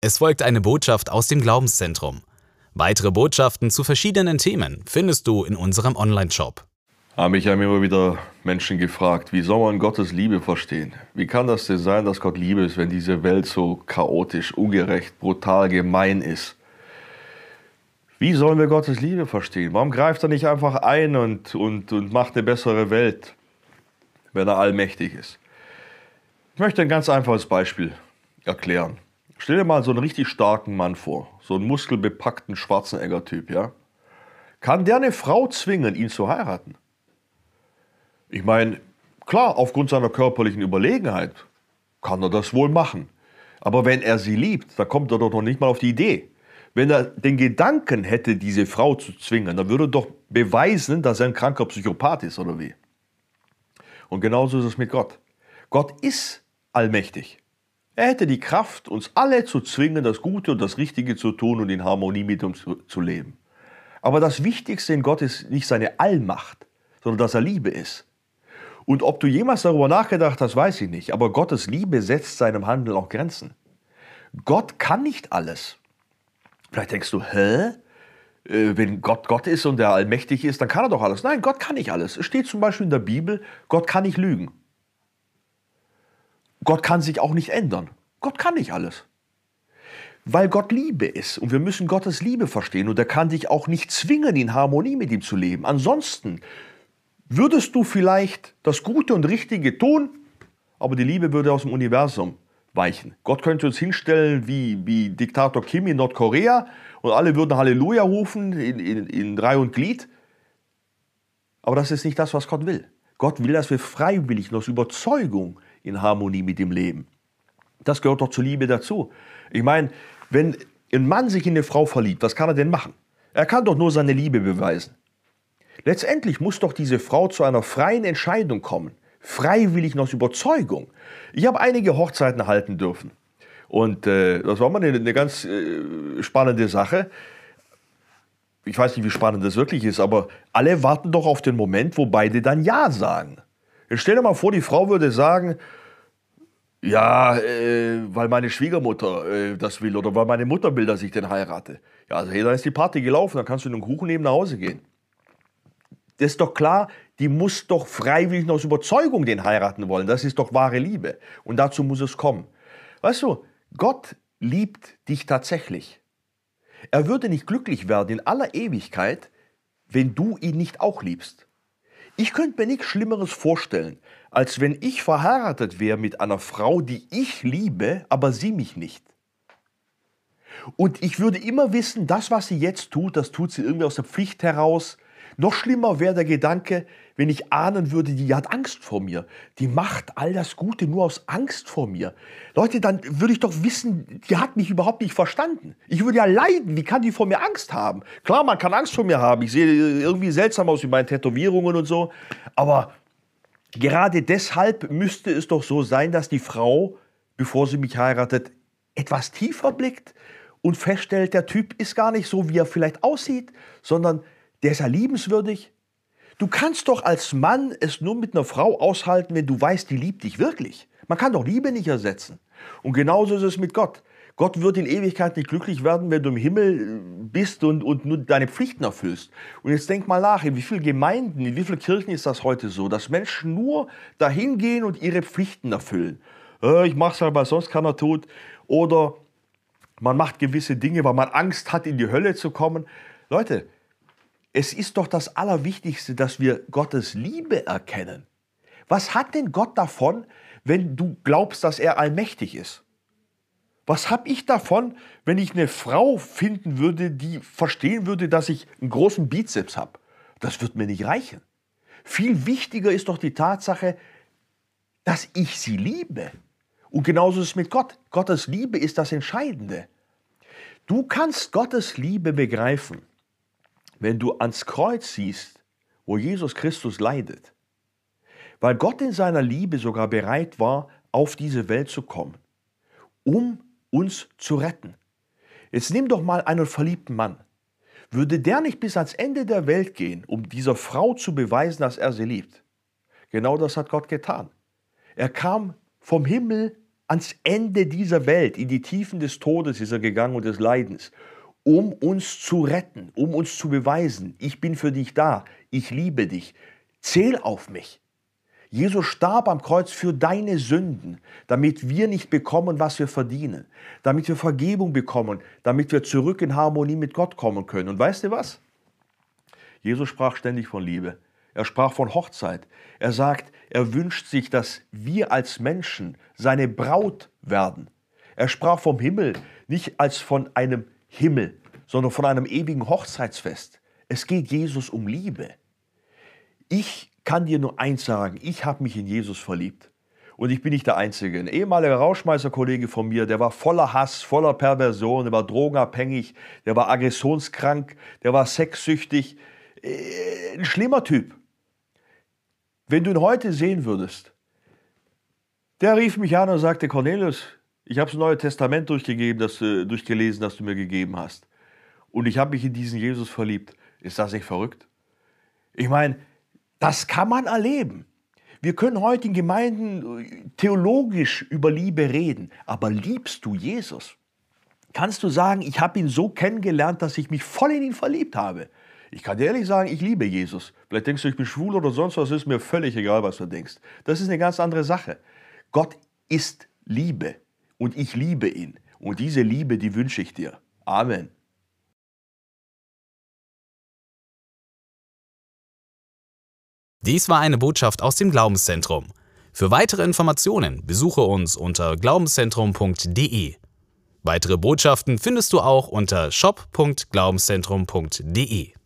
Es folgt eine Botschaft aus dem Glaubenszentrum. Weitere Botschaften zu verschiedenen Themen findest du in unserem Online-Shop. Haben mich haben immer wieder Menschen gefragt, wie soll man Gottes Liebe verstehen? Wie kann das denn sein, dass Gott Liebe ist, wenn diese Welt so chaotisch, ungerecht, brutal, gemein ist? Wie sollen wir Gottes Liebe verstehen? Warum greift er nicht einfach ein und, und, und macht eine bessere Welt, wenn er allmächtig ist? Ich möchte ein ganz einfaches Beispiel erklären. Stell dir mal so einen richtig starken Mann vor, so einen muskelbepackten Schwarzenegger-Typ, ja? Kann der eine Frau zwingen, ihn zu heiraten? Ich meine, klar, aufgrund seiner körperlichen Überlegenheit kann er das wohl machen. Aber wenn er sie liebt, dann kommt er doch noch nicht mal auf die Idee. Wenn er den Gedanken hätte, diese Frau zu zwingen, dann würde er doch beweisen, dass er ein kranker Psychopath ist oder wie. Und genauso ist es mit Gott. Gott ist allmächtig. Er hätte die Kraft, uns alle zu zwingen, das Gute und das Richtige zu tun und in Harmonie mit uns zu leben. Aber das Wichtigste in Gott ist nicht seine Allmacht, sondern dass er Liebe ist. Und ob du jemals darüber nachgedacht hast, weiß ich nicht. Aber Gottes Liebe setzt seinem Handeln auch Grenzen. Gott kann nicht alles. Vielleicht denkst du, hä? Äh, wenn Gott Gott ist und er allmächtig ist, dann kann er doch alles. Nein, Gott kann nicht alles. Es steht zum Beispiel in der Bibel, Gott kann nicht lügen. Gott kann sich auch nicht ändern. Gott kann nicht alles. Weil Gott Liebe ist und wir müssen Gottes Liebe verstehen und er kann dich auch nicht zwingen, in Harmonie mit ihm zu leben. Ansonsten würdest du vielleicht das Gute und Richtige tun, aber die Liebe würde aus dem Universum weichen. Gott könnte uns hinstellen wie, wie Diktator Kim in Nordkorea und alle würden Halleluja rufen in, in, in Reihe und Glied. Aber das ist nicht das, was Gott will. Gott will, dass wir freiwillig und aus Überzeugung in Harmonie mit dem Leben. Das gehört doch zur Liebe dazu. Ich meine, wenn ein Mann sich in eine Frau verliebt, was kann er denn machen? Er kann doch nur seine Liebe beweisen. Letztendlich muss doch diese Frau zu einer freien Entscheidung kommen, freiwillig aus Überzeugung. Ich habe einige Hochzeiten halten dürfen. Und äh, das war mal eine, eine ganz äh, spannende Sache. Ich weiß nicht, wie spannend das wirklich ist, aber alle warten doch auf den Moment, wo beide dann Ja sagen. Jetzt stell dir mal vor, die Frau würde sagen, ja, äh, weil meine Schwiegermutter äh, das will oder weil meine Mutter will, dass ich den heirate. Ja, also hey, dann ist die Party gelaufen, dann kannst du den Kuchen nehmen nach Hause gehen. Das ist doch klar, die muss doch freiwillig aus Überzeugung den heiraten wollen. Das ist doch wahre Liebe. Und dazu muss es kommen. Weißt du, Gott liebt dich tatsächlich. Er würde nicht glücklich werden in aller Ewigkeit, wenn du ihn nicht auch liebst. Ich könnte mir nichts Schlimmeres vorstellen, als wenn ich verheiratet wäre mit einer Frau, die ich liebe, aber sie mich nicht. Und ich würde immer wissen, das, was sie jetzt tut, das tut sie irgendwie aus der Pflicht heraus, noch schlimmer wäre der Gedanke, wenn ich ahnen würde, die hat Angst vor mir. Die macht all das Gute nur aus Angst vor mir. Leute, dann würde ich doch wissen, die hat mich überhaupt nicht verstanden. Ich würde ja leiden. Wie kann die vor mir Angst haben? Klar, man kann Angst vor mir haben. Ich sehe irgendwie seltsam aus mit meinen Tätowierungen und so. Aber gerade deshalb müsste es doch so sein, dass die Frau, bevor sie mich heiratet, etwas tiefer blickt und feststellt, der Typ ist gar nicht so, wie er vielleicht aussieht, sondern der ist ja liebenswürdig. Du kannst doch als Mann es nur mit einer Frau aushalten, wenn du weißt, die liebt dich wirklich. Man kann doch Liebe nicht ersetzen. Und genauso ist es mit Gott. Gott wird in Ewigkeit nicht glücklich werden, wenn du im Himmel äh, bist und, und nur deine Pflichten erfüllst. Und jetzt denk mal nach, in wie vielen Gemeinden, in wie vielen Kirchen ist das heute so, dass Menschen nur dahin gehen und ihre Pflichten erfüllen. Äh, ich mach's halt, weil sonst keiner tut. Oder man macht gewisse Dinge, weil man Angst hat, in die Hölle zu kommen. Leute, es ist doch das Allerwichtigste, dass wir Gottes Liebe erkennen. Was hat denn Gott davon, wenn du glaubst, dass er allmächtig ist? Was habe ich davon, wenn ich eine Frau finden würde, die verstehen würde, dass ich einen großen Bizeps habe? Das wird mir nicht reichen. Viel wichtiger ist doch die Tatsache, dass ich sie liebe. Und genauso ist es mit Gott. Gottes Liebe ist das Entscheidende. Du kannst Gottes Liebe begreifen, wenn du ans Kreuz siehst, wo Jesus Christus leidet, weil Gott in seiner Liebe sogar bereit war, auf diese Welt zu kommen, um uns zu retten. Jetzt nimm doch mal einen verliebten Mann. Würde der nicht bis ans Ende der Welt gehen, um dieser Frau zu beweisen, dass er sie liebt? Genau das hat Gott getan. Er kam vom Himmel ans Ende dieser Welt, in die Tiefen des Todes ist er gegangen und des Leidens, um uns zu retten, um uns zu beweisen, ich bin für dich da, ich liebe dich, zähl auf mich. Jesus starb am Kreuz für deine Sünden, damit wir nicht bekommen, was wir verdienen, damit wir Vergebung bekommen, damit wir zurück in Harmonie mit Gott kommen können. Und weißt du was? Jesus sprach ständig von Liebe. Er sprach von Hochzeit. Er sagt, er wünscht sich, dass wir als Menschen seine Braut werden. Er sprach vom Himmel nicht als von einem Himmel, sondern von einem ewigen Hochzeitsfest. Es geht Jesus um Liebe. Ich kann dir nur eins sagen, ich habe mich in Jesus verliebt. Und ich bin nicht der Einzige. Ein ehemaliger Rauschmeisterkollege von mir, der war voller Hass, voller Perversion, der war drogenabhängig, der war aggressionskrank, der war sexsüchtig. Äh, ein schlimmer Typ. Wenn du ihn heute sehen würdest, der rief mich an und sagte, Cornelius, ich habe das Neue Testament durchgegeben, das, äh, durchgelesen, das du mir gegeben hast. Und ich habe mich in diesen Jesus verliebt. Ist das nicht verrückt? Ich meine, das kann man erleben. Wir können heute in Gemeinden äh, theologisch über Liebe reden, aber liebst du Jesus? Kannst du sagen, ich habe ihn so kennengelernt, dass ich mich voll in ihn verliebt habe? Ich kann dir ehrlich sagen, ich liebe Jesus. Vielleicht denkst du, ich bin schwul oder sonst was, ist mir völlig egal, was du denkst. Das ist eine ganz andere Sache. Gott ist Liebe und ich liebe ihn. Und diese Liebe, die wünsche ich dir. Amen. Dies war eine Botschaft aus dem Glaubenszentrum. Für weitere Informationen besuche uns unter glaubenszentrum.de. Weitere Botschaften findest du auch unter shop.glaubenszentrum.de.